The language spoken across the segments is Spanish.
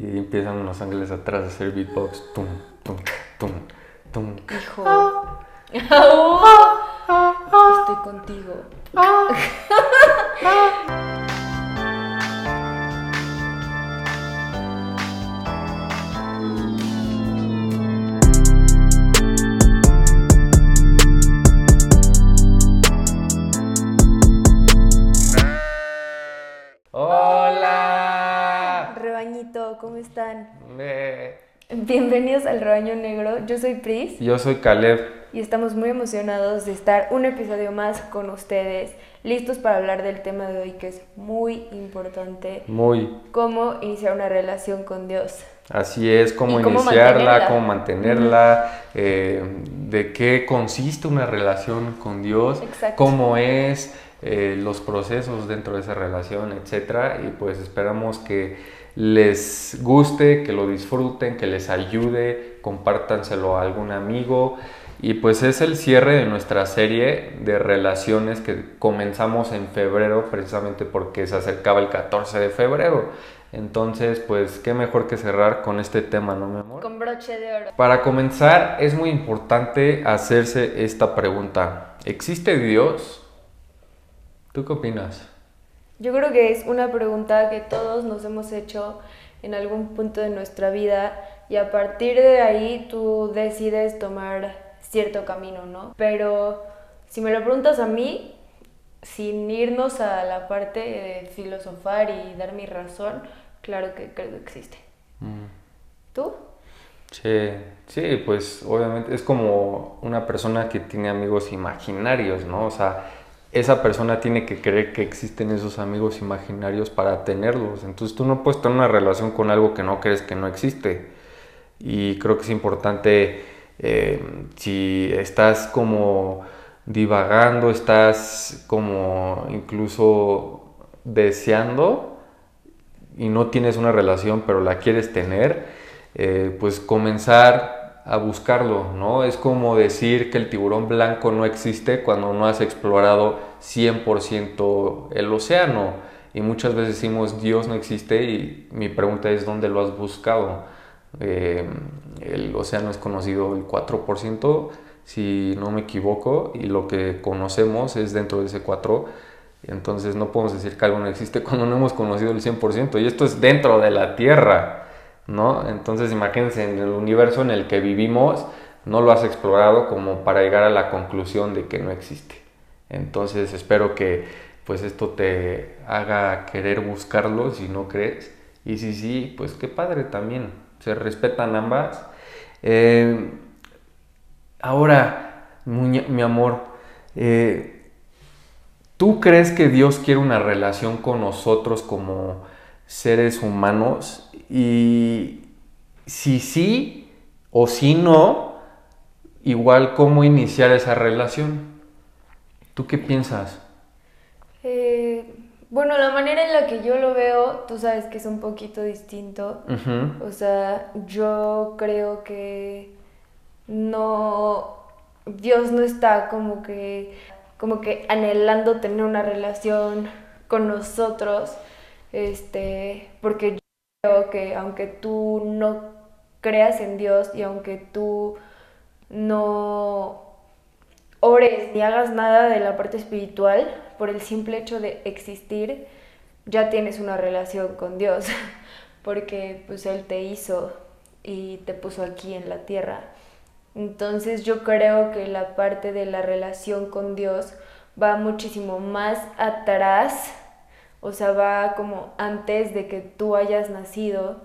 y empiezan los ángeles atrás a hacer beatbox. Tum, tum, tum, tum. Hijo. Ah. Estoy contigo. están? Eh, Bienvenidos al Rebaño Negro. Yo soy Pris Yo soy Caleb. y estamos muy emocionados de estar un episodio más con ustedes, listos para hablar del tema de hoy que es muy importante, Muy. cómo iniciar una relación con Dios. Así es, cómo iniciarla, mantenerla. cómo mantenerla, eh, de qué consiste una relación con Dios, Exacto. cómo es, eh, los procesos dentro de esa relación, etcétera. Y pues esperamos que les guste, que lo disfruten, que les ayude, compártanselo a algún amigo. Y pues es el cierre de nuestra serie de relaciones que comenzamos en febrero, precisamente porque se acercaba el 14 de febrero. Entonces, pues qué mejor que cerrar con este tema, ¿no, mi amor? Con broche de oro. Para comenzar, es muy importante hacerse esta pregunta. ¿Existe Dios? ¿Tú qué opinas? Yo creo que es una pregunta que todos nos hemos hecho en algún punto de nuestra vida y a partir de ahí tú decides tomar cierto camino, ¿no? Pero si me lo preguntas a mí, sin irnos a la parte de filosofar y dar mi razón, claro que creo que existe. ¿Tú? Sí, sí, pues obviamente es como una persona que tiene amigos imaginarios, ¿no? O sea, esa persona tiene que creer que existen esos amigos imaginarios para tenerlos. Entonces tú no puedes tener una relación con algo que no crees que no existe. Y creo que es importante, eh, si estás como divagando, estás como incluso deseando y no tienes una relación pero la quieres tener, eh, pues comenzar a buscarlo, ¿no? Es como decir que el tiburón blanco no existe cuando no has explorado 100% el océano. Y muchas veces decimos Dios no existe y mi pregunta es ¿dónde lo has buscado? Eh, el océano es conocido el 4%, si no me equivoco, y lo que conocemos es dentro de ese 4%. Entonces no podemos decir que algo no existe cuando no hemos conocido el 100%. Y esto es dentro de la Tierra, ¿no? Entonces imagínense en el universo en el que vivimos, no lo has explorado como para llegar a la conclusión de que no existe. Entonces espero que pues esto te haga querer buscarlo si no crees. Y si sí, pues qué padre también. Se respetan ambas. Eh, ahora, mi amor, eh, ¿Tú crees que Dios quiere una relación con nosotros como seres humanos? Y si sí o si no, igual cómo iniciar esa relación. ¿Tú qué piensas? Eh, bueno, la manera en la que yo lo veo, tú sabes que es un poquito distinto. O sea, yo creo que no, Dios no está como que, como que anhelando tener una relación con nosotros, este, porque yo creo que aunque tú no creas en Dios y aunque tú no ores ni hagas nada de la parte espiritual, por el simple hecho de existir, ya tienes una relación con Dios, porque pues Él te hizo y te puso aquí en la tierra. Entonces yo creo que la parte de la relación con Dios va muchísimo más atrás, o sea, va como antes de que tú hayas nacido.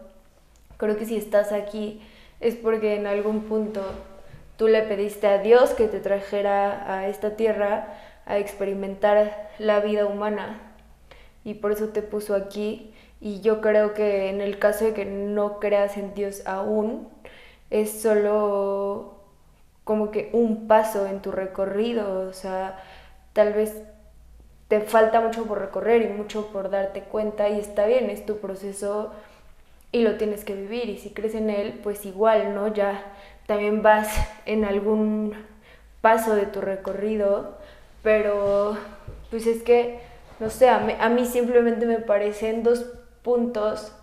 Creo que si estás aquí es porque en algún punto tú le pediste a Dios que te trajera a esta tierra a experimentar la vida humana y por eso te puso aquí. Y yo creo que en el caso de que no creas en Dios aún, es solo como que un paso en tu recorrido, o sea, tal vez te falta mucho por recorrer y mucho por darte cuenta y está bien, es tu proceso y lo tienes que vivir y si crees en él, pues igual, ¿no? Ya también vas en algún paso de tu recorrido, pero pues es que, no sé, a mí, simplemente me parecen dos puntos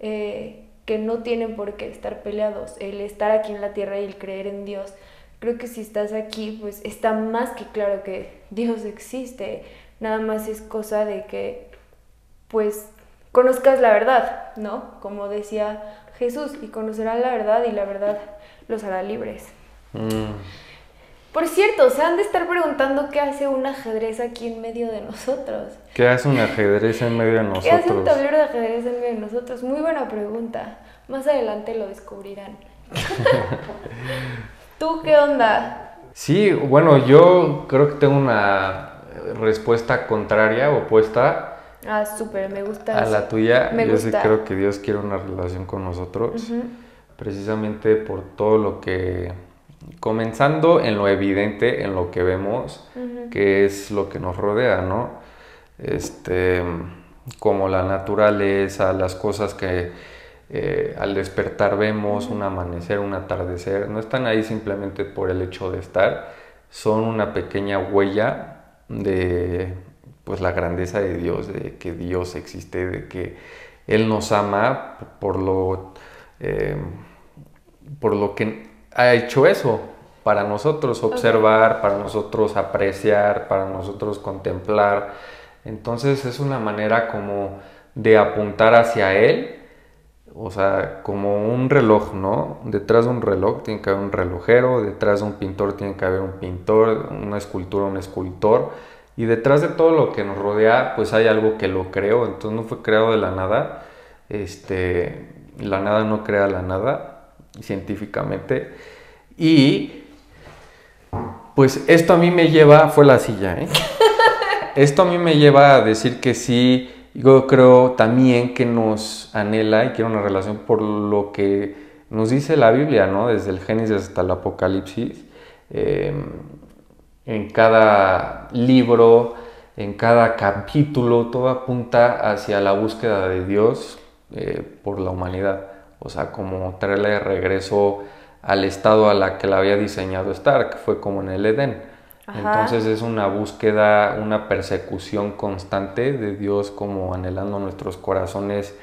eh, que no tienen por qué estar peleados. El estar aquí en la tierra y el creer en Dios. Creo que si estás aquí, pues está más que claro que Dios existe. Nada más es cosa de que, pues, conozcas la verdad, ¿no? Como decía Jesús, y conocerán la verdad y la verdad los hará libres. Mm. Por cierto, se han de estar preguntando qué hace un ajedrez aquí en medio de nosotros. ¿Qué hace un ajedrez en medio de nosotros? ¿Qué hace un tablero de ajedrez en medio de nosotros? Muy buena pregunta. Más adelante lo descubrirán. ¿Tú qué onda? Sí, bueno, yo creo que tengo una respuesta contraria, opuesta. Ah, súper, me gusta. A la tuya, me yo sí creo que Dios quiere una relación con nosotros, precisamente por todo lo que comenzando en lo evidente, en lo que vemos, que es lo que nos rodea, ¿no? Este, como la naturaleza, las cosas que eh, al despertar vemos, un amanecer, un atardecer, no están ahí simplemente por el hecho de estar, son una pequeña huella de pues la grandeza de Dios, de que Dios existe, de que Él nos ama por lo, eh, por lo que ha hecho eso para nosotros observar, para nosotros apreciar, para nosotros contemplar. Entonces es una manera como de apuntar hacia Él, o sea, como un reloj, ¿no? Detrás de un reloj tiene que haber un relojero, detrás de un pintor tiene que haber un pintor, una escultura, un escultor, y detrás de todo lo que nos rodea, pues hay algo que lo creó, entonces no fue creado de la nada, este, la nada no crea la nada, científicamente. Y pues esto a mí me lleva, fue la silla, ¿eh? esto a mí me lleva a decir que sí, yo creo también que nos anhela y quiere una relación por lo que nos dice la Biblia, ¿no? Desde el Génesis hasta el Apocalipsis. Em, en cada libro, en cada capítulo, todo apunta hacia la búsqueda de Dios eh, por la humanidad o sea, como traerle de regreso al estado a la que la había diseñado estar, que fue como en el Edén. Entonces es una búsqueda, una persecución constante de Dios como anhelando nuestros corazones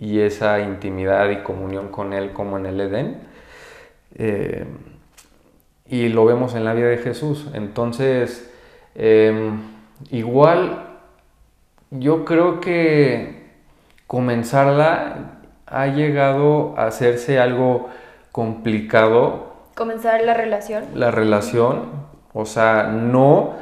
y esa intimidad y comunión con Él como en el Edén. Eh, y lo vemos en la vida de Jesús. Entonces, em, igual yo creo que comenzarla ha llegado a hacerse algo complicado. Comenzar la relación. La relación, o sea, no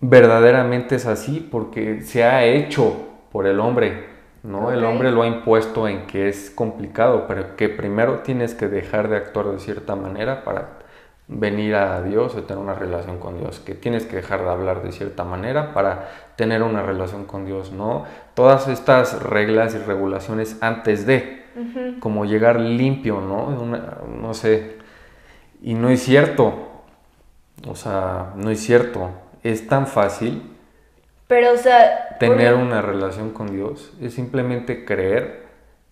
verdaderamente es así porque se ha hecho por el hombre, ¿no? El hombre lo ha impuesto en que es complicado, pero que primero tienes que dejar de actuar de cierta manera para venir a Dios o tener una relación con Dios, que tienes que dejar de hablar de cierta manera para tener una relación con Dios, ¿no? Todas estas reglas y regulaciones antes de, como llegar limpio, ¿no? no sé, y no es cierto, o sea, no es cierto, es tan fácil. Pero, o sea, tener una relación con Dios. Es simplemente creer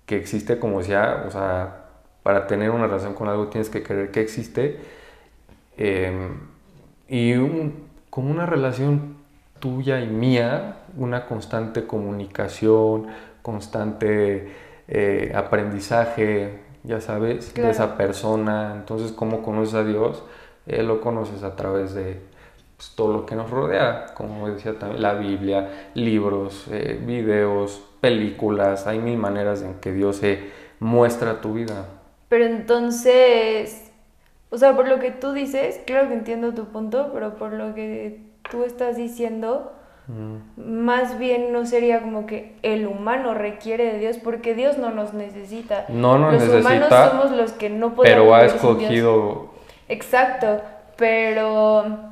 que existe como sea, o sea, para tener una relación con algo tienes que creer que existe. Em, y como una relación tuya y mía, una constante comunicación, constante eh, aprendizaje, ya sabes, de esa persona. Entonces, ¿cómo conoces a Dios? Él lo conoces a través de pues, todo lo que nos rodea, como decía también, la Biblia, libros, eh, videos, películas. Hay mil maneras en que Dios se muestra tu vida. Pero entonces, o sea, por lo que tú dices, claro que entiendo tu punto, pero por lo que tú estás diciendo, mm. más bien no sería como que el humano requiere de Dios, porque Dios no nos necesita. No nos los necesita. Los humanos somos los que no podemos. Pero ha escogido. Exacto, pero.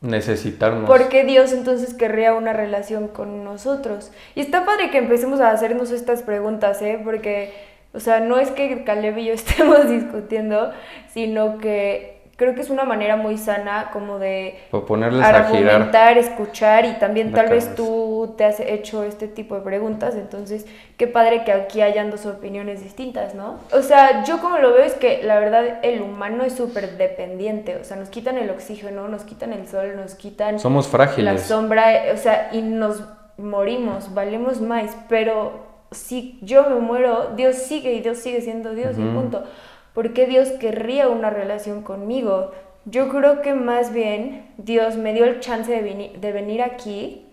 Necesitarnos. ¿Por qué Dios entonces querría una relación con nosotros? Y está padre que empecemos a hacernos estas preguntas, ¿eh? Porque o sea, no es que Caleb y yo estemos discutiendo, sino que creo que es una manera muy sana como de ponerles argumentar, escuchar y también tal vez tú te has hecho este tipo de preguntas, entonces qué padre que aquí hayan dos opiniones distintas, ¿no? O sea, yo como lo veo es que la verdad el humano es súper dependiente, o sea, nos quitan el oxígeno, nos quitan el sol, nos quitan Somos frágiles. la sombra, o sea, y nos morimos, valemos más, pero si yo me muero, Dios sigue y Dios sigue siendo Dios y punto. ¿Por qué Dios querría una relación conmigo? Yo creo que más bien Dios me dio el chance de, de venir aquí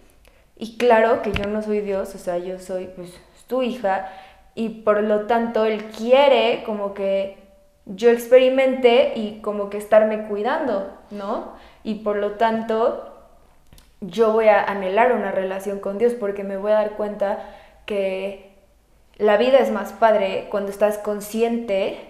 y claro que yo no soy Dios, o sea, yo soy pues tu hija y por lo tanto Él quiere como que yo experimente y como que estarme cuidando, ¿no? Y por lo tanto yo voy a anhelar una relación con Dios porque me voy a dar cuenta que la vida es más padre cuando estás consciente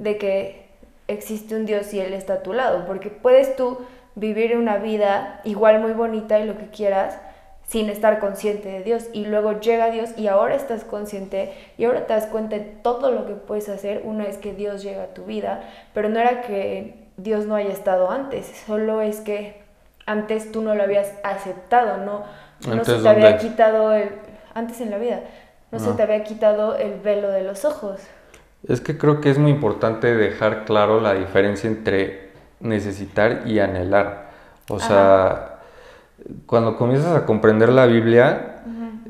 de que existe un Dios y Él está a tu lado, porque puedes tú vivir una vida igual muy bonita y lo que quieras sin estar consciente de Dios. Y luego llega Dios y ahora estás consciente y ahora te das cuenta de todo lo que puedes hacer. Una vez que Dios llega a tu vida, pero no era que Dios no haya estado antes, solo es que antes tú no lo habías aceptado, no, no se te había quitado el antes en la vida, no, se te había quitado el velo de los ojos. Es que creo que es muy importante dejar claro la diferencia entre necesitar y anhelar. O sea, cuando comienzas a comprender la Biblia,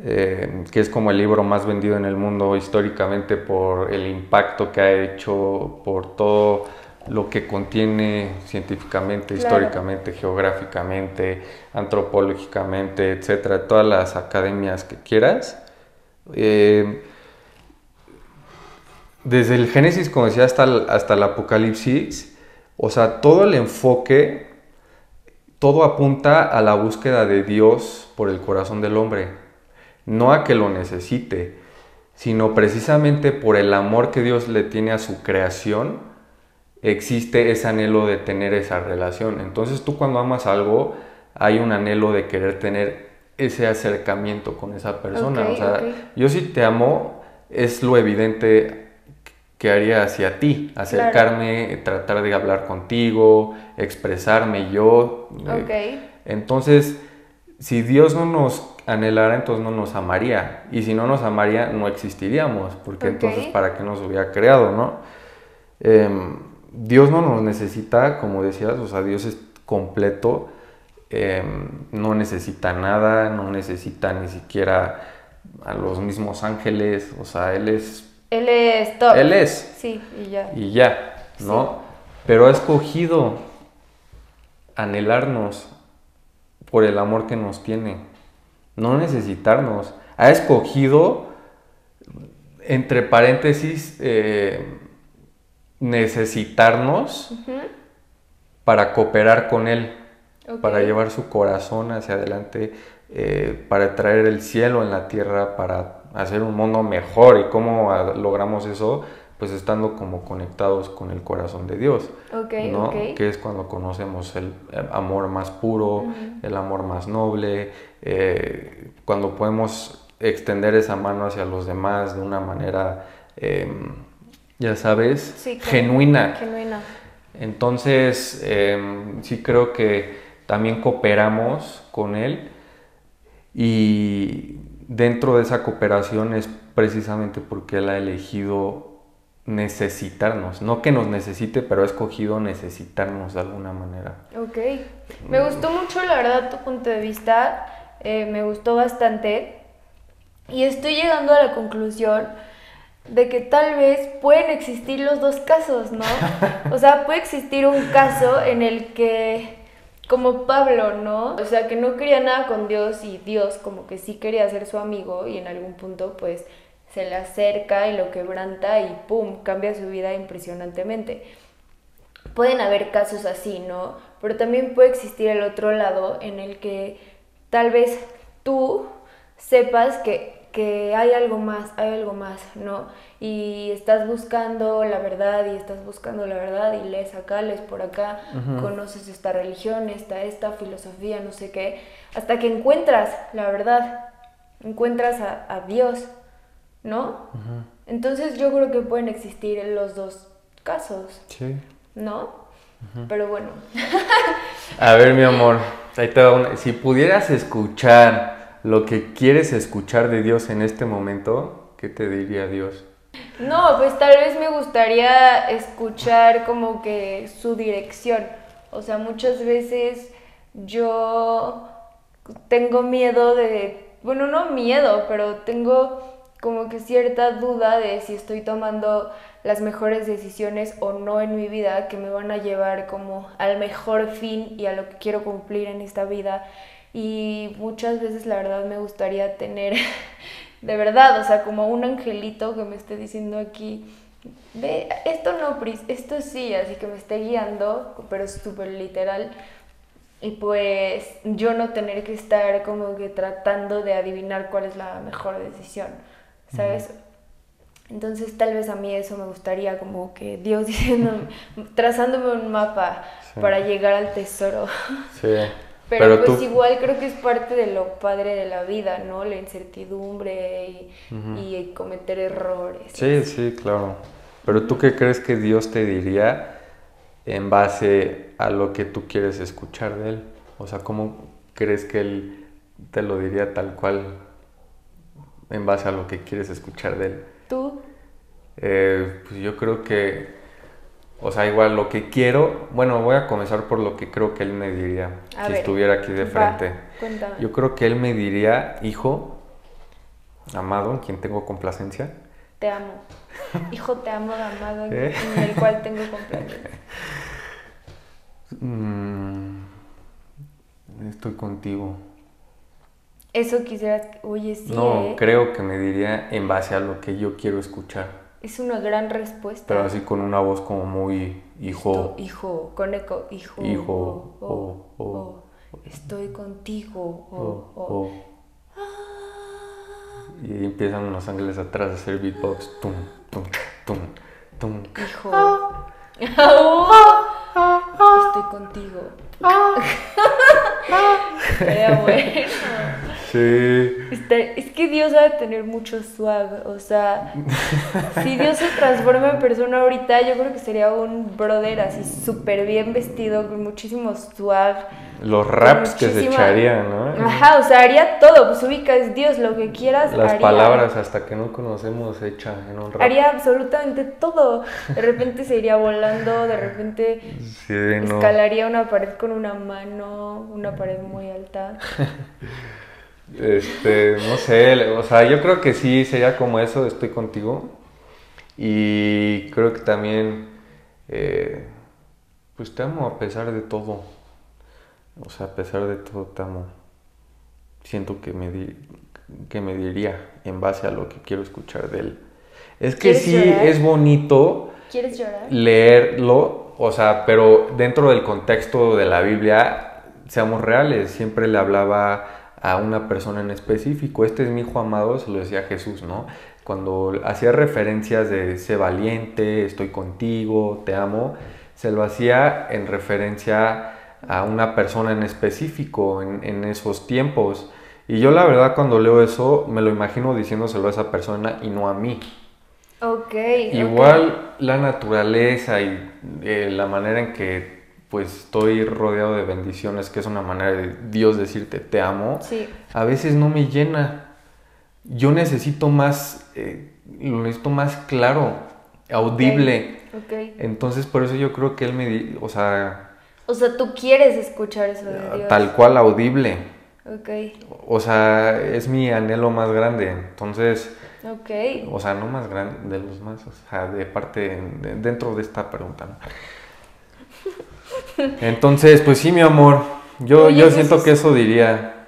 eh, que es como el libro más vendido en el mundo históricamente por el impacto que ha hecho, por todo lo que contiene científicamente, históricamente, geográficamente, antropológicamente, etcétera, todas las academias que quieras. Eh, desde el Génesis, como decía, hasta el, hasta el Apocalipsis, o sea, todo el enfoque, todo apunta a la búsqueda de Dios por el corazón del hombre, no a que lo necesite, sino precisamente por el amor que Dios le tiene a su creación, existe ese anhelo de tener esa relación. Entonces tú cuando amas algo, hay un anhelo de querer tener ese acercamiento con esa persona. o sea, yo si te amo, es lo evidente que haría hacia ti, acercarme, tratar de hablar contigo, expresarme yo. Eh, entonces, si Dios no nos anhelara, entonces no nos amaría. Y si no nos amaría, no existiríamos, porque entonces, ¿para qué nos hubiera creado, no? Em, Dios no nos necesita, como decías, o sea, Dios es completo, em, no necesita nada, no necesita ni siquiera a los mismos ángeles, o sea, Él es él es top. Él es. Sí, y ya. Y ya, ¿no? Pero ha escogido anhelarnos por el amor que nos tiene. No necesitarnos. Ha escogido, entre paréntesis, eh, necesitarnos para cooperar con Él, para llevar su corazón hacia adelante, eh, para traer el cielo en la tierra, para hacer un mundo mejor y cómo logramos eso, pues estando como conectados con el corazón de Dios, ¿no? Que es cuando conocemos el amor más puro, el amor más noble, eh, cuando podemos extender esa mano hacia los demás de una manera, em, ya sabes, genuina. genuina. Entonces, em, sí creo que también cooperamos con Él y dentro de esa cooperación es precisamente porque Él ha elegido necesitarnos, no que nos necesite, pero ha escogido necesitarnos de alguna manera. Ok, me gustó mucho la verdad tu punto de vista, eh, me gustó bastante y estoy llegando a la conclusión de que tal vez pueden existir los dos casos, ¿no? O sea, puede existir un caso en el que como Pablo, ¿no? O sea, que no quería nada con Dios y Dios como que sí quería ser su amigo y en algún punto pues se le acerca y lo quebranta y ¡pum! cambia su vida impresionantemente. Pueden haber casos así, ¿no? Pero también puede existir el otro lado en el que tal vez tú sepas que que hay algo más, hay algo más, ¿no? Y estás buscando la verdad y estás buscando la verdad y lees acá, lees por acá, conoces esta religión, esta, esta filosofía, no sé qué, hasta que encuentras la verdad, encuentras a, Dios, ¿no? Entonces yo creo que pueden existir los dos casos, sí. ¿no? Pero bueno. a ver, mi amor, ahí te va si pudieras escuchar lo que quieres escuchar de Dios en este momento, ¿qué te diría Dios? No, pues tal vez me gustaría escuchar como que su dirección. O sea, muchas veces yo tengo miedo de, bueno, no miedo, pero tengo como que cierta duda de si estoy tomando las mejores decisiones o no en mi vida que me van a llevar como al mejor fin y a lo que quiero cumplir en esta vida. Y muchas veces la verdad me gustaría tener, de verdad, o sea, como un angelito que me esté diciendo aquí, ve, esto no, Pris, esto sí, así que me esté guiando, pero súper literal. Y pues yo no tener que estar como que tratando de adivinar cuál es la mejor decisión, ¿sabes? Entonces tal vez a mí eso me gustaría como que Dios diciéndome, trazándome un mapa para llegar al tesoro. Sí. Pero, pues igual creo que es parte de lo padre de la vida, ¿no? La incertidumbre y, y cometer errores. Sí, sí, claro. Pero tú qué crees que Dios te diría en base a lo que tú quieres escuchar de Él? O sea, ¿cómo crees que Él te lo diría tal cual en base a lo que quieres escuchar de Él? ¿Tú? Eh, pues yo creo que, o sea, igual lo que quiero, bueno, voy a comenzar por lo que creo que él me diría si estuviera aquí de frente. Yo creo que él me diría, hijo, amado, en quien tengo complacencia. Te amo. Hijo, te amo, amado, en ¿Eh? el cual tengo complacencia. Mm, estoy contigo. Eso quisieras, oye, sí. No, ¿eh? creo que me diría en base a lo que yo quiero escuchar. Es una gran respuesta. Pero así con una voz como muy hijo. hijo, con eco, hijo. Hijo, oh, oh, oh, estoy contigo. Oh, oh. Y empiezan los ángeles atrás a hacer beatbox. Tum, tum, tum, tum. Hijo. estoy contigo. Era bueno. Sí. es que Dios ha de tener mucho swag. O sea, si Dios se transforma en persona ahorita, yo creo que sería un brother así súper bien vestido, con muchísimo swag. Los raps que se echarían, ¿no? Ajá, o sea, haría todo. Pues ubica, es Dios, lo que quieras. Las palabras hasta que no conocemos hecha en un rap. Haría absolutamente todo. De repente se iría volando, de repente escalaría una pared con una mano, una pared muy alta. Este, no sé, o sea, yo creo que sí sería como eso, estoy contigo. Y creo que también, eh, pues te amo a pesar de todo. O sea, a pesar de todo te amo. Siento que me, que me diría en base a lo que quiero escuchar de él. Es que sí, es bonito ¿Quieres llorar? leerlo, o sea, pero dentro del contexto de la Biblia, seamos reales, siempre le hablaba a una persona en específico. Este es mi hijo amado, se lo decía Jesús, ¿no? Cuando hacía referencias de sé valiente, estoy contigo, te amo, se lo hacía en referencia a una persona en específico en, esos tiempos. Y yo la verdad cuando leo eso me lo imagino diciéndoselo a esa persona y no a mí. Ok. Igual la naturaleza y eh, la manera en que pues estoy rodeado de bendiciones, que es una manera de Dios decirte te amo, sí. a veces no me llena. Yo necesito más, eh, lo necesito más claro, audible. Okay. Entonces por eso yo creo que Él me, o sea... O sea, tú quieres escuchar eso de Dios. Tal cual audible. Ok. O sea, es mi anhelo más grande. Entonces... Ok. O sea, no más grande, de los más, o sea, de parte, dentro de esta pregunta, ¿no? Entonces, pues sí, mi amor, yo, yo siento que eso diría.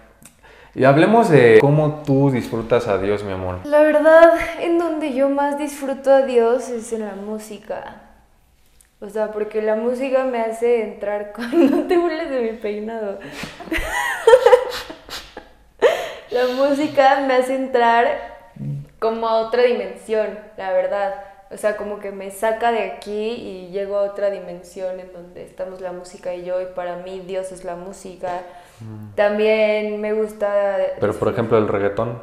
Y hablemos de cómo tú disfrutas a Dios, mi amor. La verdad, en donde yo más disfruto a Dios es en la música. O sea, porque la música me hace entrar con... No te burles de mi peinado. la música me hace entrar como a otra dimensión, la verdad. O sea, como que me saca de aquí y llego a otra dimensión en donde estamos la música y yo y para mí Dios es la música. Mm. También me gusta... Pero por ejemplo el reggaetón.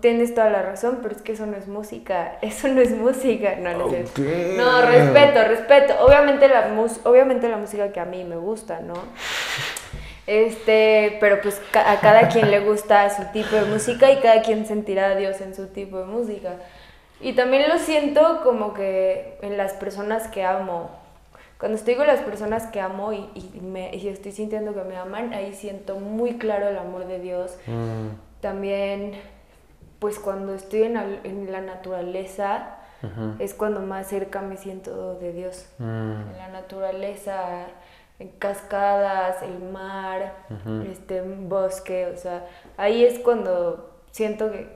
Tienes toda la razón, pero es que eso no es música. Eso no es música. No, no, no respeto, respeto. Obviamente la, obviamente la música que a mí me gusta, ¿no? Este, pero pues a cada quien le gusta su tipo de música y cada quien sentirá a Dios en su tipo de música. Y también lo siento como que en las personas que amo. Cuando estoy con las personas que amo y, y, me, y estoy sintiendo que me aman, ahí siento muy claro el amor de Dios. Mm. También pues cuando estoy en, al- en la naturaleza es cuando más cerca me siento de Dios. Mm, En la naturaleza, en cascadas, el mar, este bosque, o sea, ahí es cuando siento que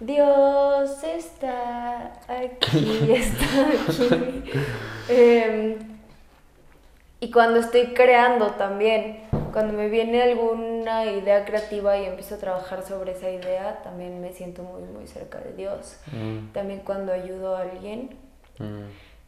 Dios está aquí, está aquí. Em, y cuando estoy creando también, cuando me viene alguna idea creativa y empiezo a trabajar sobre esa idea, también me siento muy, muy cerca de Dios. mm, También cuando ayudo a alguien, mm,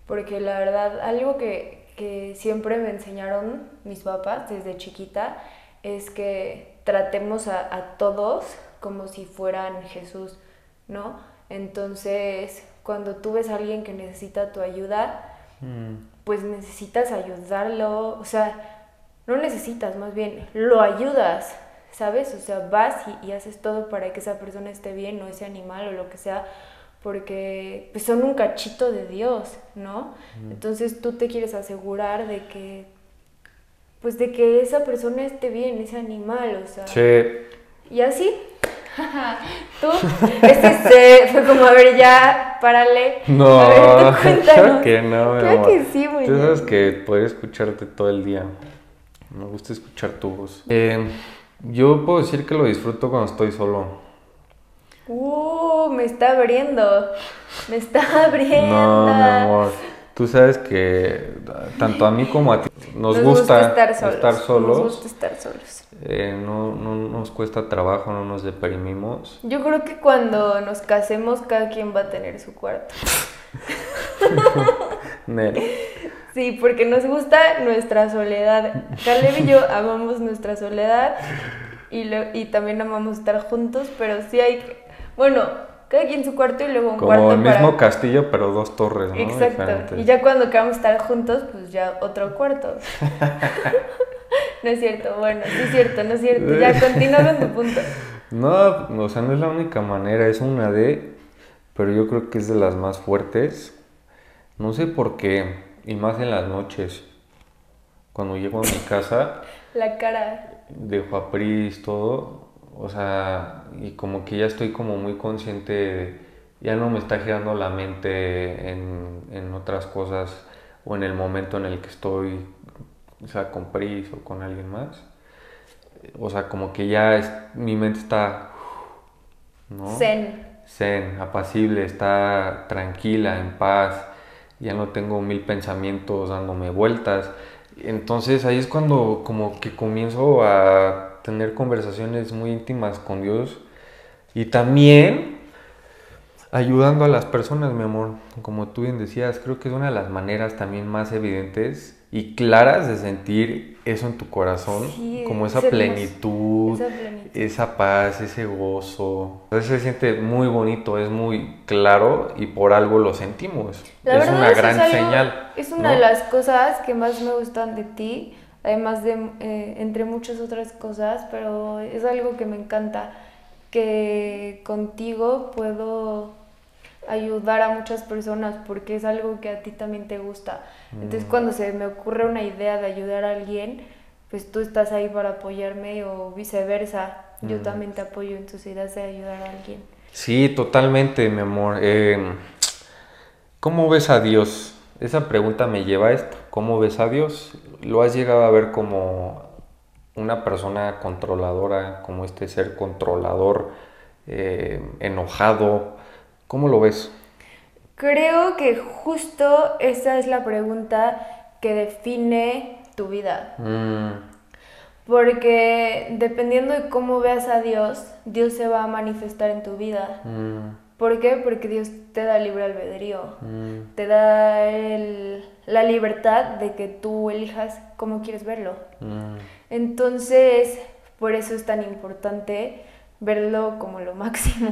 porque la verdad, algo que, que siempre me enseñaron mis papás desde chiquita es que tratemos a, a todos como si fueran Jesús, ¿no? Entonces, cuando tú ves a alguien que necesita tu ayuda, mm. pues necesitas ayudarlo, o sea, no necesitas, más bien, lo ayudas, ¿sabes? O sea, vas y, y haces todo para que esa persona esté bien, o ese animal o lo que sea, porque pues, son un cachito de Dios, ¿no? Entonces tú te quieres asegurar de que, pues de que esa persona esté bien, ese animal, o sea. Sí, Y así. Tú, este se fue como, a ver, ya, párale. No, a ver, tú cuéntanos. claro que no, amor. que sí, muy Tú bien. sabes que podría escucharte todo el día. Me gusta escuchar tu voz. Eh, yo puedo decir que lo disfruto cuando estoy solo. Uh, me está abriendo. Me está abriendo. No, mi amor. Tú sabes que tanto a mí como a ti nos, gusta, estar solos. estar solos. Nos gusta estar solos. Eh, no, no nos cuesta trabajo, no nos deprimimos. Yo creo que cuando nos casemos, cada quien va a tener su cuarto. Nel. Sí, porque nos gusta nuestra soledad. Caleb y yo amamos nuestra soledad y, lo- y también amamos estar juntos, pero sí hay. que- Bueno, cada quien su cuarto y luego un Como cuarto el para. mismo castillo, pero dos torres, ¿no? Exacto. Diferentes. Y ya cuando queramos estar juntos, pues ya otro cuarto. no es cierto, bueno, sí es cierto, no es cierto. Ya continúa con tu punto. No, o sea, no es la única manera, es una de, pero yo creo que es de las más fuertes. No sé por qué, y más en las noches. Cuando llego a mi casa, La cara. dejo a Pris, todo, o sea, y como que ya estoy como muy consciente, de- ya no me está girando la mente en, en otras cosas o en el momento en el que estoy, o sea, con Pris o con alguien más. O sea, como que ya es- mi mente está, ¿no? Zen. zen, apacible, está tranquila, en paz, ya no tengo mil pensamientos dándome vueltas. Entonces ahí es cuando como que comienzo a tener conversaciones muy íntimas con Dios y también ayudando a las personas, mi amor. Como tú bien decías, creo que es una de las maneras también más evidentes y claras de sentir eso en tu corazón, Sí, como es esa plenitud, Esa plenitud. esa paz, ese gozo. Entonces se siente muy bonito, es muy claro y por algo lo sentimos. La es una es gran algo- señal. Es una ¿no? de las cosas que más me gustan de ti, además de eh, entre muchas otras cosas, pero es algo que me encanta, que contigo puedo ayudar a muchas personas porque es algo que a ti también te gusta. Entonces Mm. cuando se me ocurre una idea de ayudar a alguien, pues tú estás ahí para apoyarme o viceversa. Yo Mm. también te apoyo en tus ideas de ayudar a alguien. Sí, totalmente, mi amor. Eh, ¿Cómo ves a Dios? Esa pregunta me lleva a esto. ¿Cómo ves a Dios? ¿Lo has llegado a ver como una persona controladora, como este ser controlador, eh, enojado? ¿Cómo lo ves? Creo que justo esa es la pregunta que define tu vida. Mm, Porque dependiendo de cómo veas a Dios, Dios se va a manifestar en tu vida. mm, ¿Por qué? Porque Dios te da libre albedrío. mm, Te da el- la libertad de que tú elijas cómo quieres verlo. mm. Entonces, por eso es tan importante verlo como lo máximo.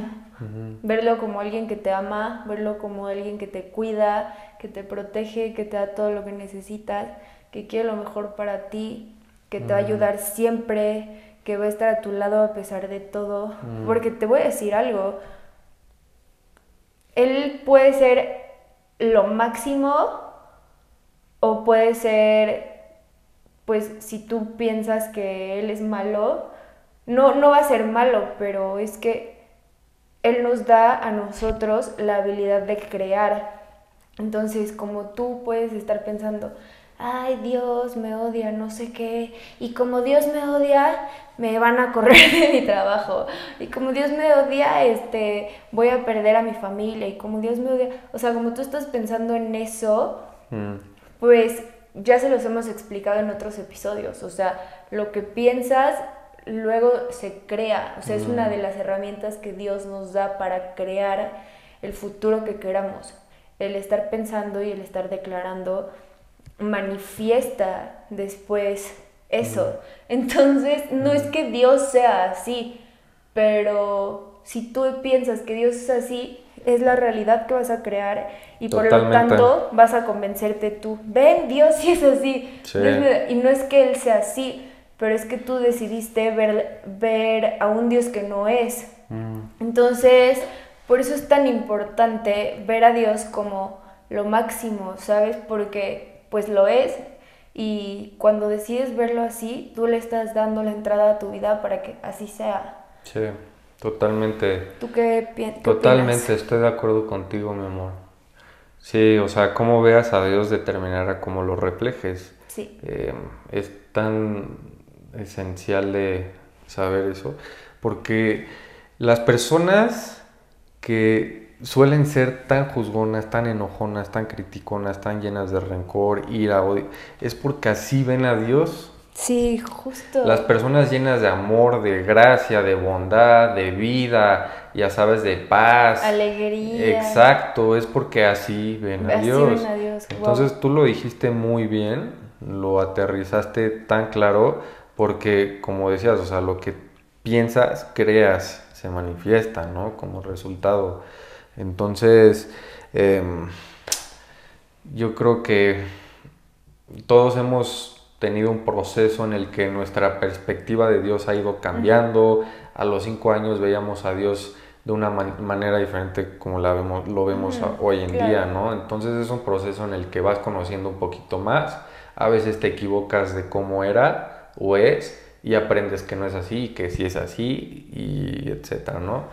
Verlo como alguien que te ama, verlo como alguien que te cuida, que te protege, que te da todo lo que necesitas, que quiere lo mejor para ti, que te va a ayudar siempre, que va a estar a tu lado a pesar de todo. Porque te voy a decir algo, él puede ser lo máximo o puede ser, pues si tú piensas que él es malo, no, no va a ser malo, pero es que Él nos da a nosotros la habilidad de crear. Entonces, como tú puedes estar pensando, ay Dios me odia, no sé qué, y como Dios me odia, me van a correr de mi trabajo, y como Dios me odia, este, voy a perder a mi familia, y como Dios me odia, o sea, como tú estás pensando en eso, mm. pues ya se los hemos explicado en otros episodios, o sea, lo que piensas luego se crea, o sea, es una mm. de las herramientas que Dios nos da para crear el futuro que queramos. El estar pensando y el estar declarando manifiesta después eso. Entonces, no es que Dios sea así, pero si tú piensas que Dios es así, es la realidad que vas a crear y por lo tanto vas a convencerte tú, ven, Dios sí es así. y no es que Él sea así, pero es que tú decidiste ver, ver a un Dios que no es. Mm. Entonces, por eso es tan importante ver a Dios como lo máximo, ¿sabes? Porque pues lo es. Y cuando decides verlo así, tú le estás dando la entrada a tu vida para que así sea. Sí, totalmente. ¿Tú qué, piensas? Totalmente, estoy de acuerdo contigo, mi amor. Sí, o sea, cómo veas a Dios determinará cómo lo reflejes. Sí. Eh, es tan esencial de saber eso, porque las personas que suelen ser tan juzgonas, tan enojonas, tan criticonas, tan llenas de rencor, ira, odio, es porque así ven a Dios. Sí, justo. Las personas llenas de amor, de gracia, de bondad, de vida, ya sabes, de paz. Alegría. Exacto, es porque así ven a así Dios. Ven a Dios. Entonces tú lo dijiste muy bien, lo aterrizaste tan claro, porque como decías, o sea, lo que piensas, creas, se manifiesta, ¿no? Como resultado. Entonces, em, yo creo que todos hemos tenido un proceso en el que nuestra perspectiva de Dios ha ido cambiando. A los cinco años veíamos a Dios de una manera diferente como la vemos, lo vemos hoy en día, ¿no? Entonces es un proceso en el que vas conociendo un poquito más. A veces te equivocas de cómo era o es y aprendes que no es así, que sí es así y etcétera, ¿no?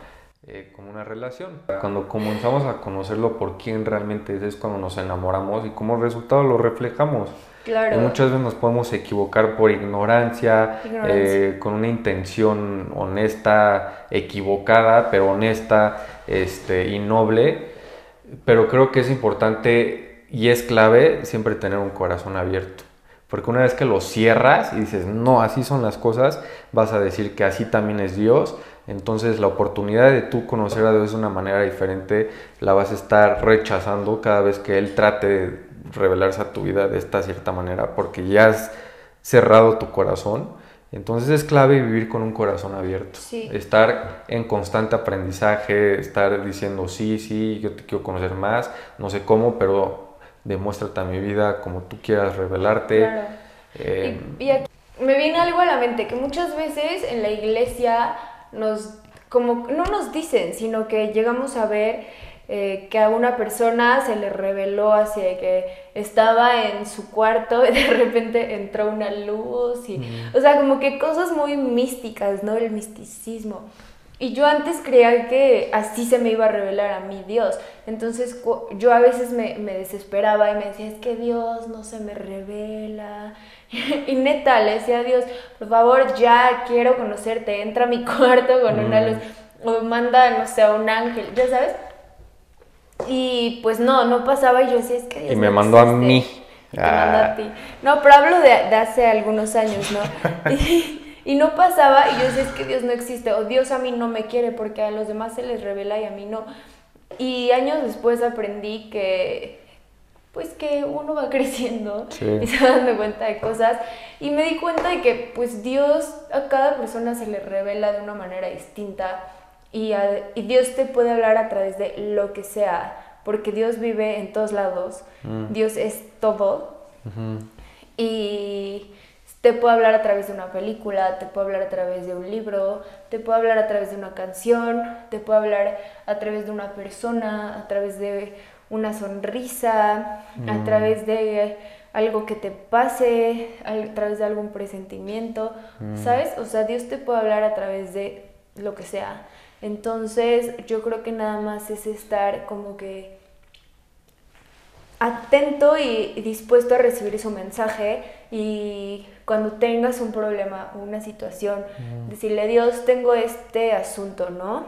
Eh, como una relación. Cuando comenzamos a conocerlo por quién realmente es, es cuando nos enamoramos y como resultado lo reflejamos. Claro. muchas veces nos podemos equivocar por ignorancia, eh, con una intención honesta, equivocada, pero honesta este, y noble. Pero creo que es importante y es clave siempre tener un corazón abierto. Porque una vez que lo cierras y dices, no, así son las cosas, vas a decir que así también es Dios, entonces la oportunidad de tú conocer a Dios de una manera diferente la vas a estar rechazando cada vez que Él trate de revelarse a tu vida de esta cierta manera porque ya has cerrado tu corazón. Entonces es clave vivir con un corazón abierto. Estar en constante aprendizaje, estar diciendo sí, sí, yo te quiero conocer más, no sé cómo, pero demuéstrate a mi vida como tú quieras revelarte. Eh, y, aquí me viene algo a la mente, que muchas veces en la iglesia nos, como, no nos dicen, sino que llegamos a ver eh, que a una persona se le reveló así que estaba en su cuarto y de repente entró una luz y, o sea, como que cosas muy místicas, ¿no? El misticismo. Y yo antes creía que así se me iba a revelar a mí Dios. Entonces yo a veces me, me desesperaba y me decía, es que Dios no se me revela. y neta, le decía a Dios, por favor, ya quiero conocerte, entra a mi cuarto con una mm. luz. O manda, no sé, a un ángel, ya sabes. Y pues no, no pasaba y yo decía, es que Dios Y me mandó a mí. a ah. ti. No, pero hablo de, de hace algunos años, ¿no? Y no pasaba y yo decía, es que Dios no existe o Dios a mí no me quiere porque a los demás se les revela y a mí no. Y años después aprendí que pues que uno va creciendo y se va dando cuenta de cosas. Y me di cuenta de que pues Dios a cada persona se le revela de una manera distinta y, y Dios te puede hablar a través de lo que sea porque Dios vive en todos lados, mm. Dios es todo. Y te puedo hablar a través de una película, te puedo hablar a través de un libro, te puedo hablar a través de una canción, te puedo hablar a través de una persona, a través de una sonrisa, a mm. través de algo que te pase, a través de algún presentimiento, mm. ¿sabes? O sea, Dios te puede hablar a través de lo que sea. Entonces yo creo que nada más es estar como que atento y dispuesto a recibir su mensaje y cuando tengas un problema o una situación, decirle, Dios, tengo este asunto, ¿no?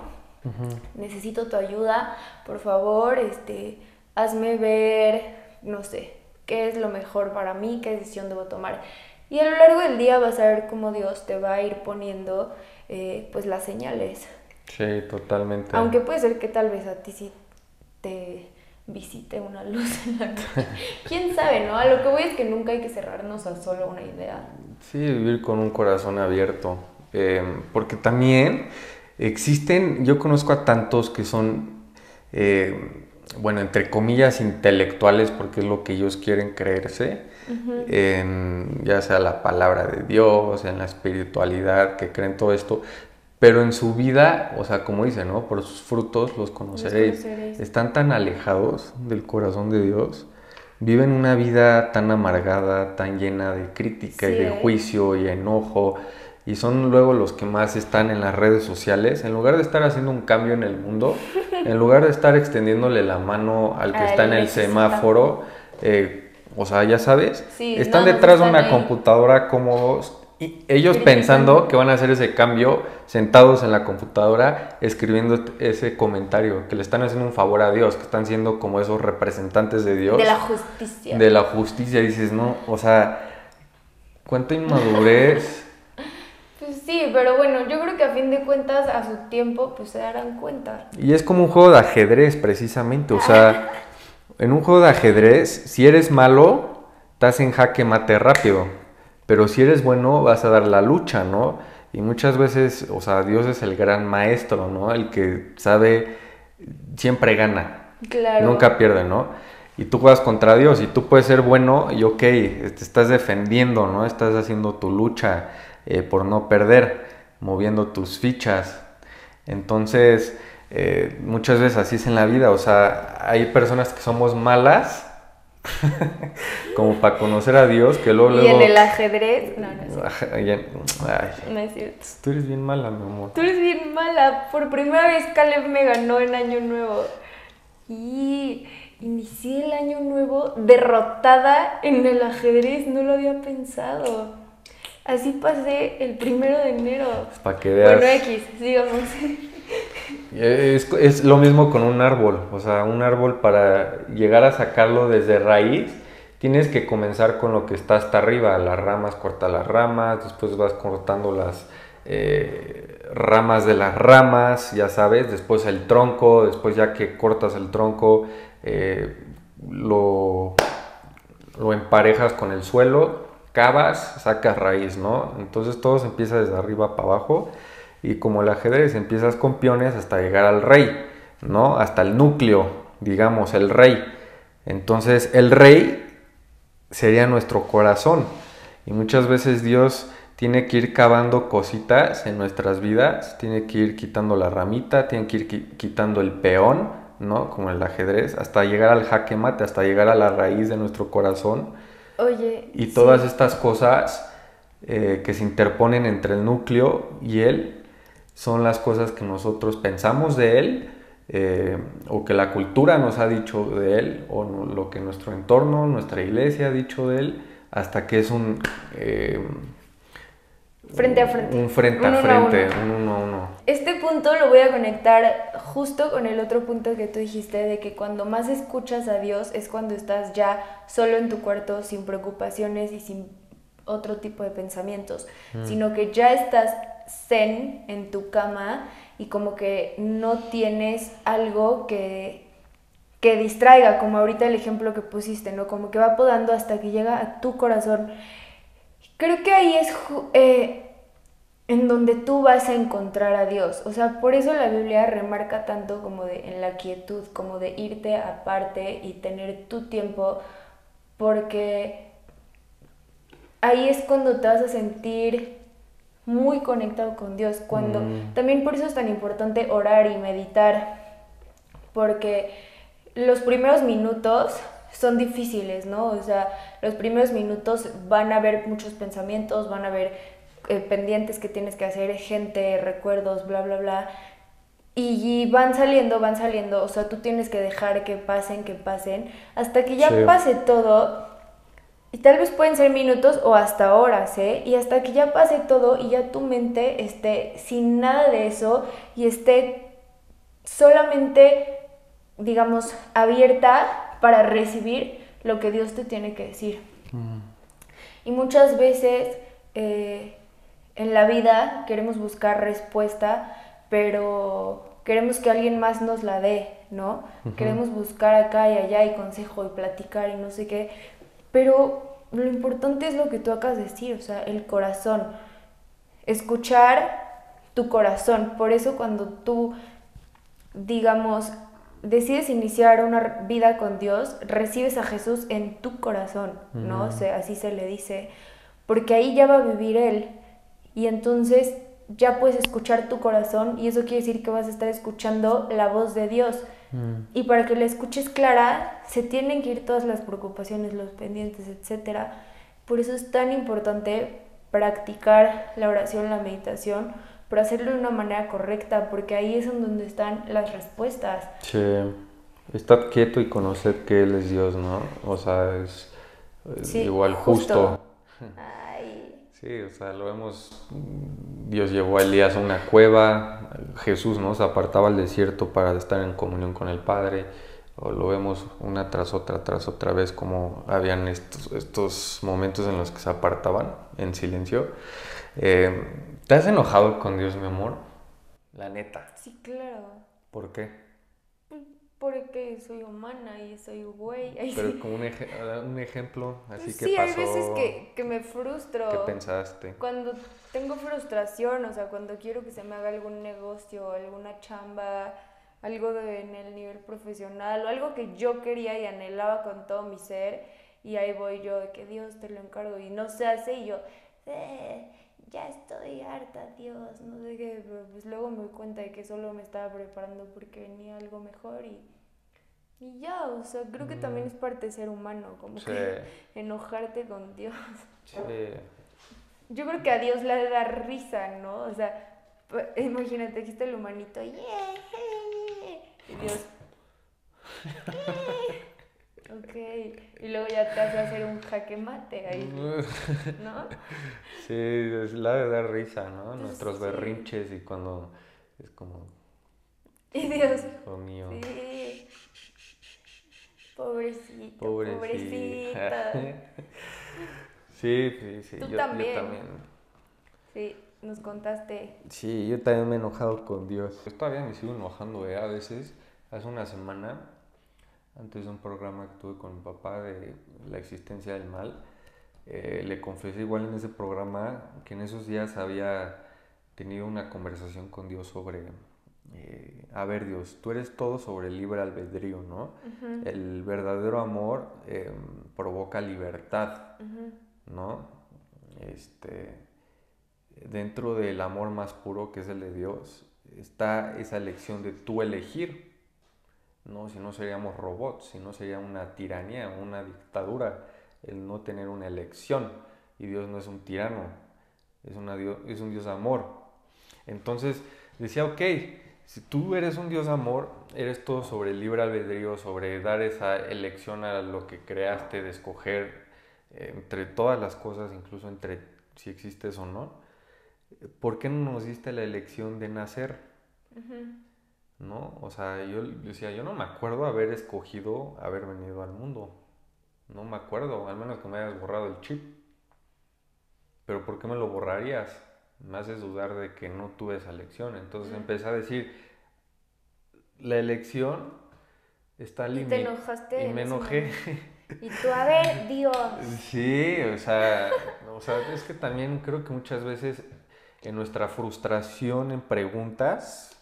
Necesito tu ayuda, por favor, este, hazme ver, no sé, qué es lo mejor para mí, qué decisión debo tomar. Y a lo largo del día vas a ver cómo Dios te va a ir poniendo eh, pues las señales. Sí, totalmente. Aunque puede ser que tal vez a ti sí te visite una luz en la noche. ¿Quién sabe, no? A lo que voy es que nunca hay que cerrarnos a solo una idea. Sí, vivir con un corazón abierto. Eh, porque también existen, yo conozco a tantos que son, eh, bueno, entre comillas, intelectuales, porque es lo que ellos quieren creerse, en ya sea la palabra de Dios, en la espiritualidad, que creen todo esto, pero en su vida, o sea, como dice, ¿no? Por sus frutos los conoceréis. Están tan alejados del corazón de Dios, viven una vida tan amargada, tan llena de crítica y de juicio y enojo, y son luego los que más están en las redes sociales. En lugar de estar haciendo un cambio en el mundo, en lugar de estar extendiéndole la mano al que está en el semáforo, eh, o sea, ya sabes, están detrás de una computadora cómodos y ellos pensando que van a hacer ese cambio sentados en la computadora escribiendo ese comentario, que le están haciendo un favor a Dios, que están siendo como esos representantes de Dios. De la justicia. De la justicia, dices, no, o sea, cuánta inmadurez. Pues sí, pero bueno, yo creo que a fin de cuentas a su tiempo pues se darán cuenta. Y es como un juego de ajedrez precisamente, o sea, en un juego de ajedrez, si eres malo, estás en jaque mate rápido pero si eres bueno, vas a dar la lucha, ¿no? Y muchas veces, o sea, Dios es el gran maestro, ¿no? El que sabe, siempre gana. Claro. Nunca pierde, ¿no? Y tú juegas contra Dios y tú puedes ser bueno y ok, te estás defendiendo, ¿no? Estás haciendo tu lucha eh, por no perder, moviendo tus fichas. Entonces, eh, muchas veces así es en la vida, o sea, hay personas que somos malas como para conocer a Dios, que luego... Y en el ajedrez... No, no es cierto. Tú eres bien mala, mi amor. Tú eres bien mala. Por primera vez Caleb me ganó en Año Nuevo. Y inicié el Año Nuevo derrotada en el ajedrez. No lo había pensado. Así pasé el primero de enero. para que veas. Bueno, X, sigamos. Es, es, lo mismo con un árbol, o sea, un árbol para llegar a sacarlo desde raíz, tienes que comenzar con lo que está hasta arriba, las ramas, corta las ramas, después vas cortando las eh, ramas de las ramas, ya sabes, después el tronco, después ya que cortas el tronco, eh, lo, lo emparejas con el suelo, cavas, sacas raíz, ¿no? Entonces todo se empieza desde arriba para abajo y como el ajedrez empiezas con peones hasta llegar al rey, ¿no? Hasta el núcleo, digamos, el rey. Entonces el rey sería nuestro corazón y muchas veces Dios tiene que ir cavando cositas en nuestras vidas, tiene que ir quitando la ramita, tiene que ir quitando el peón, ¿no? Como el ajedrez, hasta llegar al jaque mate, hasta llegar a la raíz de nuestro corazón. Oye. Y todas estas cosas eh, que se interponen entre el núcleo y él, son las cosas que nosotros pensamos de él eh, o que la cultura nos ha dicho de él o lo que nuestro entorno, nuestra iglesia ha dicho de él, hasta que es un... Eh, frente a frente. Un frente a frente, un uno a uno. Este punto lo voy a conectar justo con el otro punto que tú dijiste, de que cuando más escuchas a Dios es cuando estás ya solo en tu cuarto, sin preocupaciones y sin otro tipo de pensamientos, mm. sino que ya estás zen en tu cama y como que no tienes algo que, que distraiga, como ahorita el ejemplo que pusiste, ¿no? Como que va podando hasta que llega a tu corazón. Creo que ahí es eh, en donde tú vas a encontrar a Dios. O sea, por eso la Biblia remarca tanto como de en la quietud, como de irte aparte y tener tu tiempo, porque ahí es cuando te vas a sentir muy conectado con Dios, cuando mm. también por eso es tan importante orar y meditar, porque los primeros minutos son difíciles, ¿no? O sea, los primeros minutos van a haber muchos pensamientos, van a haber eh, pendientes que tienes que hacer, gente, recuerdos, bla, bla, bla. Y van saliendo, van saliendo, o sea, tú tienes que dejar que pasen, que pasen, hasta que ya Sí. pase todo. Y tal vez pueden ser minutos o hasta horas, ¿eh? Y hasta que ya pase todo y ya tu mente esté sin nada de eso y esté solamente, digamos, abierta para recibir lo que Dios te tiene que decir. Y muchas veces eh, en la vida queremos buscar respuesta, pero queremos que alguien más nos la dé, ¿no? Queremos buscar acá y allá y consejo y platicar y no sé qué, pero lo importante es lo que tú acabas de decir, o sea, el corazón. Escuchar tu corazón. Por eso cuando tú, digamos, decides iniciar una vida con Dios, recibes a Jesús en tu corazón, ¿no? O sea, así se le dice. Porque ahí ya va a vivir Él. Y entonces ya puedes escuchar tu corazón y eso quiere decir que vas a estar escuchando la voz de Dios. Y para que la escuches clara, se tienen que ir todas las preocupaciones, los pendientes, etc. Por eso es tan importante practicar la oración, la meditación, pero hacerlo de una manera correcta, porque ahí es en donde están las respuestas. Sí. Estar quieto y conocer que Él es Dios, ¿no? O sea, es eh, Sí, igual justo. justo. Sí, o sea, lo vemos. Dios llevó a Elías a una cueva, Jesús ¿no? se apartaba al desierto para estar en comunión con el Padre. O lo vemos una tras otra, tras otra vez, como habían estos, estos momentos en los que se apartaban en silencio. Eh, ¿Te has enojado con Dios, mi amor? La neta. sí, claro. ¿Por qué? Porque soy humana y soy güey. Ay, Pero sí. como un, eje- un ejemplo, así que sí, hay veces que, que me frustro. ¿Qué pensaste? Cuando tengo frustración, o sea, cuando quiero que se me haga algún negocio, alguna chamba, algo de, en el nivel profesional, o algo que yo quería y anhelaba con todo mi ser, y ahí voy yo de que Dios te lo encargo y no se hace, y yo, "Eh, ya estoy harta, Dios, no sé qué, pero pues luego me doy cuenta de que solo me estaba preparando porque venía algo mejor y... Y ya, o sea, creo que también es parte de ser humano, como Mm. Sí, que enojarte con Dios. sí. Yo creo que a Dios le da risa, ¿no? O sea, imagínate, aquí está el humanito. "Yeah". Y Dios. Ok. Y luego ya te hace hacer un jaque mate ahí, ¿no? Sí, es la de dar risa, ¿no? Pues Nuestros sí. berrinches y cuando es como, Y Dios. hijo mío, Sí. Pobrecito, pobrecito. pobrecita. sí, sí, sí. Tú yo, yo también. también. Sí, nos contaste. Sí, yo también me he enojado con Dios. Yo todavía me sigo enojando, ¿eh? A veces, hace una semana, antes de un programa que tuve con mi papá de la existencia del mal, eh, le confesé igual en ese programa que en esos días había tenido una conversación con Dios sobre, eh, a ver Dios, tú eres todo sobre el libre albedrío, ¿no? El verdadero amor eh, provoca libertad. ¿no? Este, dentro del amor más puro que es el de Dios, está esa elección de tú elegir, ¿no? Si no seríamos robots, si no sería una tiranía, una dictadura, el no tener una elección. Y Dios no es un tirano, es, una Dios, es un Dios de amor. Entonces decía, ok, si tú eres un Dios de amor, eres todo sobre el libre albedrío, sobre dar esa elección a lo que creaste, de escoger eh, entre todas las cosas, incluso entre si existes o no. ¿Por qué no nos diste la elección de nacer? ¿No? O sea, yo decía, yo no me acuerdo haber escogido haber venido al mundo. No me acuerdo, al menos que me hayas borrado el chip. Pero ¿por qué me lo borrarías? Me haces dudar de que no tuve esa elección. Entonces empecé a decir, la elección está Y te limitada. enojaste. Y me enojé. Y tú, a ver, Dios. Sí, o sea, o sea, es que también creo que muchas veces en nuestra frustración en preguntas,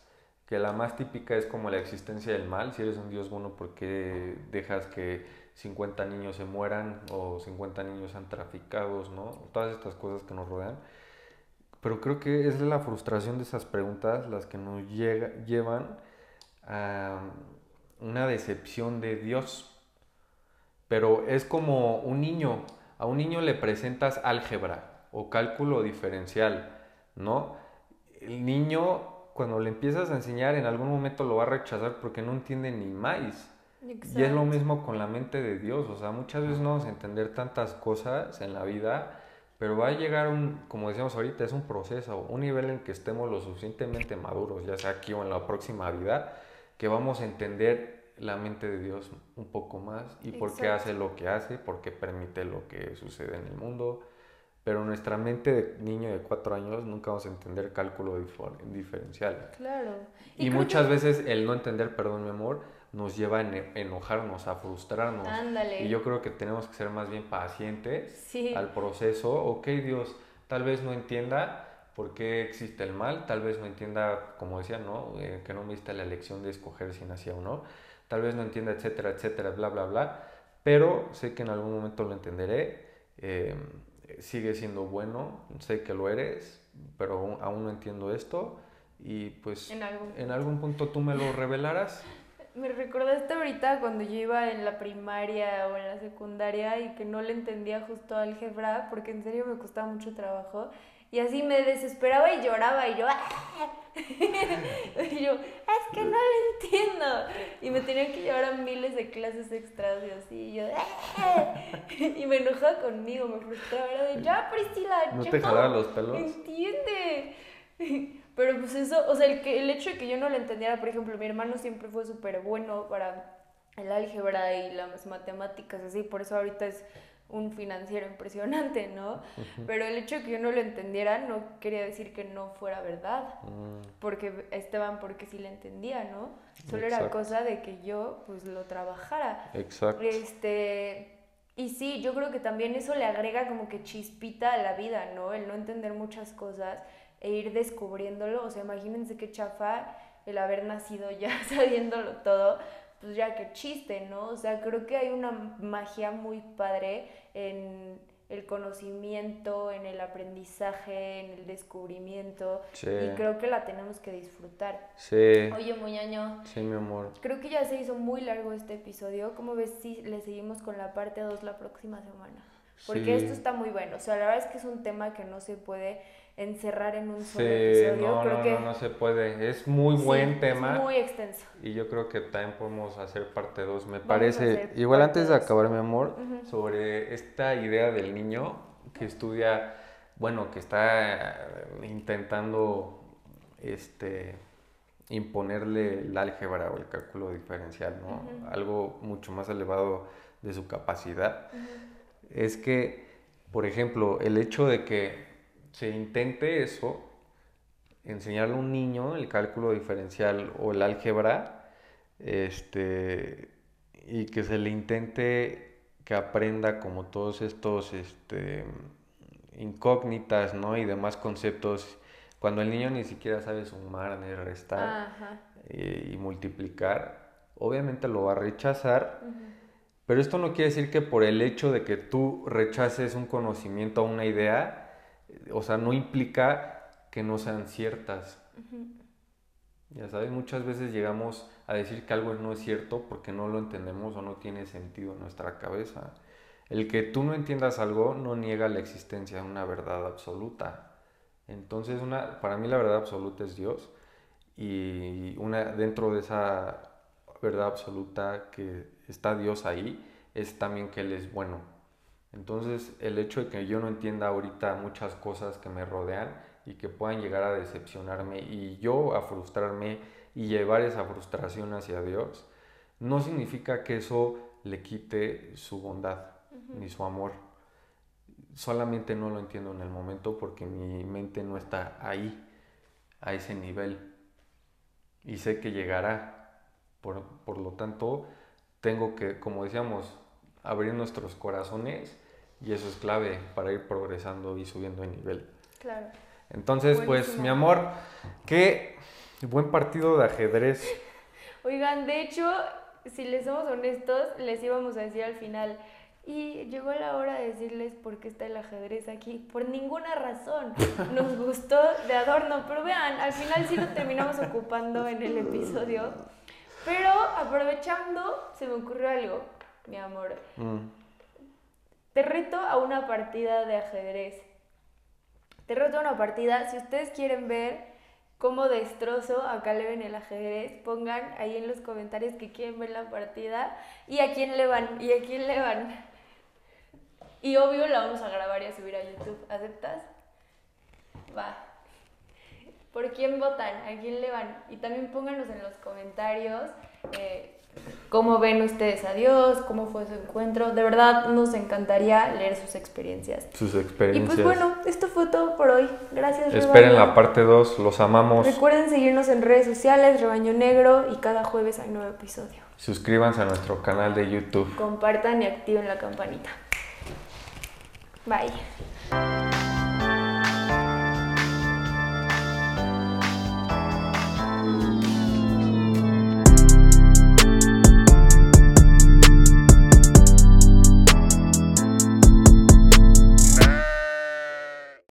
que la más típica es como la existencia del mal, si eres un Dios bueno, ¿por qué dejas que 50 niños se mueran o 50 niños sean traficados, ¿no? Todas estas cosas que nos rodean. Pero creo que es la frustración de esas preguntas las que nos llega, llevan a una decepción de Dios. Pero es como un niño, a un niño le presentas álgebra o cálculo diferencial, ¿no? El niño cuando le empiezas a enseñar, en algún momento lo va a rechazar porque no entiende ni más. Y es lo Exacto. mismo con la mente de Dios, o sea, muchas veces no vamos a entender tantas cosas en la vida, pero va a llegar un, como decíamos ahorita, es un proceso, un nivel en que estemos lo suficientemente maduros, ya sea aquí o en la próxima vida, que vamos a entender la mente de Dios un poco más y por qué Exacto. hace lo que hace, por qué permite lo que sucede en el mundo. Pero nuestra mente de niño de cuatro años nunca vamos a entender cálculo diferencial. Claro. Y, creo muchas que- veces el no entender, perdón mi amor, nos lleva a enojarnos, a frustrarnos. Ándale. Y yo creo que tenemos que ser más bien pacientes Sí. al proceso. Ok, Dios, tal vez no entienda por qué existe el mal, tal vez no entienda, como decía, ¿no? Eh, que no me diste la elección de escoger si nacía o no. Tal vez no entienda, etcétera, etcétera, bla, bla, bla. Pero sé que en algún momento lo entenderé. Eh, sigue siendo bueno, sé que lo eres, pero aún, aún no entiendo esto. Y pues En algún en algún punto tú me lo revelarás. Me recordaste ahorita cuando yo iba en la primaria o en la secundaria y que no le entendía justo álgebra porque en serio me costaba mucho trabajo y así me desesperaba y lloraba y yo ¡ah! y yo es que no lo entiendo y me tenían que llevar a miles de clases extras y así y yo ¡ah! y me enojaba conmigo me frustraba era de ya Priscila ¿No te jalaba los pelos? entiende pero pues eso, o sea, el, que, el hecho de que yo no lo entendiera, por ejemplo, mi hermano siempre fue súper bueno para el álgebra y las matemáticas, así, por eso ahorita es un financiero impresionante, ¿no? Pero el hecho de que yo no lo entendiera no quería decir que no fuera verdad, Mm, porque Esteban, porque sí lo entendía, ¿no? Solo era cosa de que yo, pues, lo trabajara. exacto. Este, y sí, yo creo que también eso le agrega como que chispita a la vida, ¿no? El no entender muchas cosas e ir descubriéndolo. O sea, imagínense qué chafa el haber nacido ya sabiéndolo todo, pues ya qué chiste, ¿no? O sea, creo que hay una magia muy padre en el conocimiento, en el aprendizaje, en el descubrimiento. Sí. Y creo que la tenemos que disfrutar. Sí, Oye, Muñaño, sí, mi amor. Creo que ya se hizo muy largo este episodio. ¿Cómo ves si le seguimos con la parte 2 la próxima semana? Porque Sí. esto está muy bueno. O sea, la verdad es que es un tema que no se puede encerrar en un Sí, solo episodio. no, creo no, que no, no se puede. Es muy sí, buen es tema. muy extenso. Y yo creo que también podemos hacer parte 2, me Vamos parece. Igual antes de dos. acabar, mi amor, sobre esta idea del niño que estudia, bueno, que está intentando este imponerle el álgebra o el cálculo diferencial, ¿no? Algo mucho más elevado de su capacidad. Es que, por ejemplo, el hecho de que se intente eso, enseñarle a un niño el cálculo diferencial o el álgebra, este, y que se le intente que aprenda como todos estos, este, incógnitas, ¿no? Y demás conceptos, cuando el niño ni siquiera sabe sumar ni restar eh, y multiplicar, obviamente lo va a rechazar, pero esto no quiere decir que por el hecho de que tú rechaces un conocimiento o una idea, o sea, no implica que no sean ciertas. Ya sabes, muchas veces llegamos a decir que algo no es cierto porque no lo entendemos o no tiene sentido en nuestra cabeza. El que tú no entiendas algo no niega la existencia de una verdad absoluta. Entonces, una, para mí la verdad absoluta es Dios y una, dentro de esa verdad absoluta que está Dios ahí es también que Él es bueno. Entonces, el hecho de que yo no entienda ahorita muchas cosas que me rodean y que puedan llegar a decepcionarme y yo a frustrarme y llevar esa frustración hacia Dios, no significa que eso le quite su bondad ni su amor. Solamente no lo entiendo en el momento porque mi mente no está ahí, a ese nivel. Y sé que llegará. Por, por lo tanto, tengo que, como decíamos, abrir nuestros corazones y eso es clave para ir progresando y subiendo de nivel. Claro. Entonces, pues, mi amor, qué buen partido de ajedrez. Oigan, de hecho, si les somos honestos, les íbamos a decir al final. Y llegó la hora de decirles por qué está el ajedrez aquí. Por ninguna razón. Nos gustó de adorno. Pero vean, al final sí lo terminamos ocupando en el episodio. Pero aprovechando, se me ocurrió algo, mi amor. Mm, Te reto a una partida de ajedrez. Te reto a una partida. Si ustedes quieren ver cómo destrozo a Caleb en el ajedrez. Pongan ahí en los comentarios que quieren ver la partida y a quién le van, y a quién le van. Y obvio la vamos a grabar y a subir a YouTube. ¿Aceptas? Va. ¿Por quién votan? ¿A quién le van? Y también pónganos en los comentarios eh, cómo ven ustedes a Dios, cómo fue su encuentro. De verdad nos encantaría leer sus experiencias. Sus Y experiencias. pues bueno, esto fue todo por hoy. Gracias, Esperen Rebaño. la parte 2, los amamos. Recuerden seguirnos en redes sociales, Rebaño Negro, y cada jueves hay nuevo episodio. Suscríbanse a nuestro canal de YouTube. Compartan y activen la campanita. Bye.